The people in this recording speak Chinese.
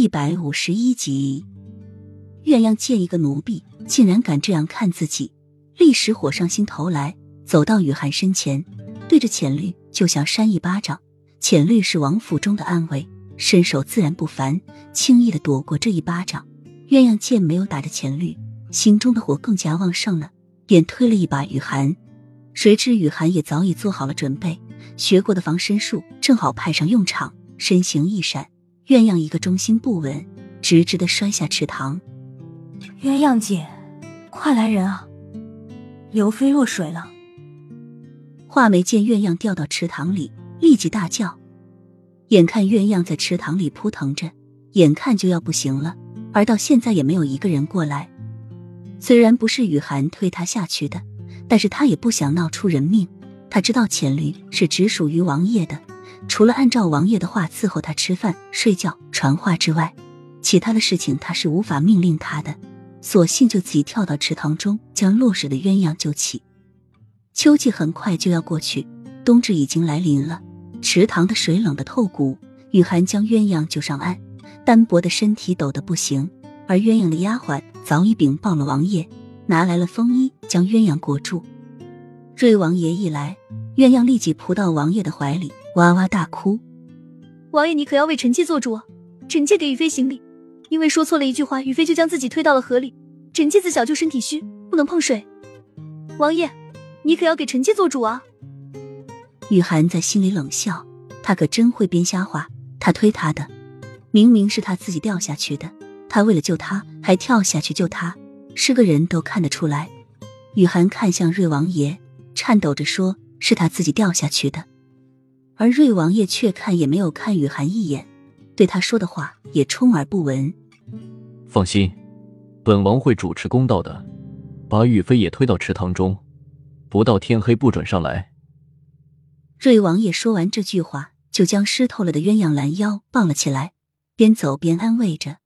一百五十一集，鸳鸯见一个奴婢竟然敢这样看自己，立时火上心头来，走到雨涵身前，对着浅绿就想扇一巴掌。浅绿是王府中的暗卫，身手自然不凡，轻易的躲过这一巴掌。鸳鸯见没有打着浅绿，心中的火更加旺盛了，便推了一把雨涵。谁知雨涵也早已做好了准备，学过的防身术正好派上用场，身形一闪。鸳鸯一个中心不稳，直直的摔下池塘。鸳鸯姐，快来人啊！刘飞落水了。画眉见鸳鸯掉到池塘里，立即大叫。眼看鸳鸯在池塘里扑腾着，眼看就要不行了，而到现在也没有一个人过来。虽然不是雨涵推他下去的，但是他也不想闹出人命。他知道浅绿是只属于王爷的。除了按照王爷的话伺候他吃饭、睡觉、传话之外，其他的事情他是无法命令他的。索性就自己跳到池塘中，将落水的鸳鸯救起。秋季很快就要过去，冬至已经来临了。池塘的水冷得透骨，雨涵将鸳鸯救上岸，单薄的身体抖得不行。而鸳鸯的丫鬟早已禀报了王爷，拿来了风衣，将鸳鸯裹住。瑞王爷一来，鸳鸯立即扑到王爷的怀里。哇哇大哭！王爷，你可要为臣妾做主啊！臣妾给雨妃行礼，因为说错了一句话，雨妃就将自己推到了河里。臣妾自小就身体虚，不能碰水。王爷，你可要给臣妾做主啊！雨涵在心里冷笑，他可真会编瞎话。他推他的，明明是他自己掉下去的。他为了救他，还跳下去救他，是个人都看得出来。雨涵看向瑞王爷，颤抖着说：“是他自己掉下去的。”而瑞王爷却看也没有看雨涵一眼，对他说的话也充耳不闻。放心，本王会主持公道的，把雨飞也推到池塘中，不到天黑不准上来。瑞王爷说完这句话，就将湿透了的鸳鸯拦腰抱了起来，边走边安慰着。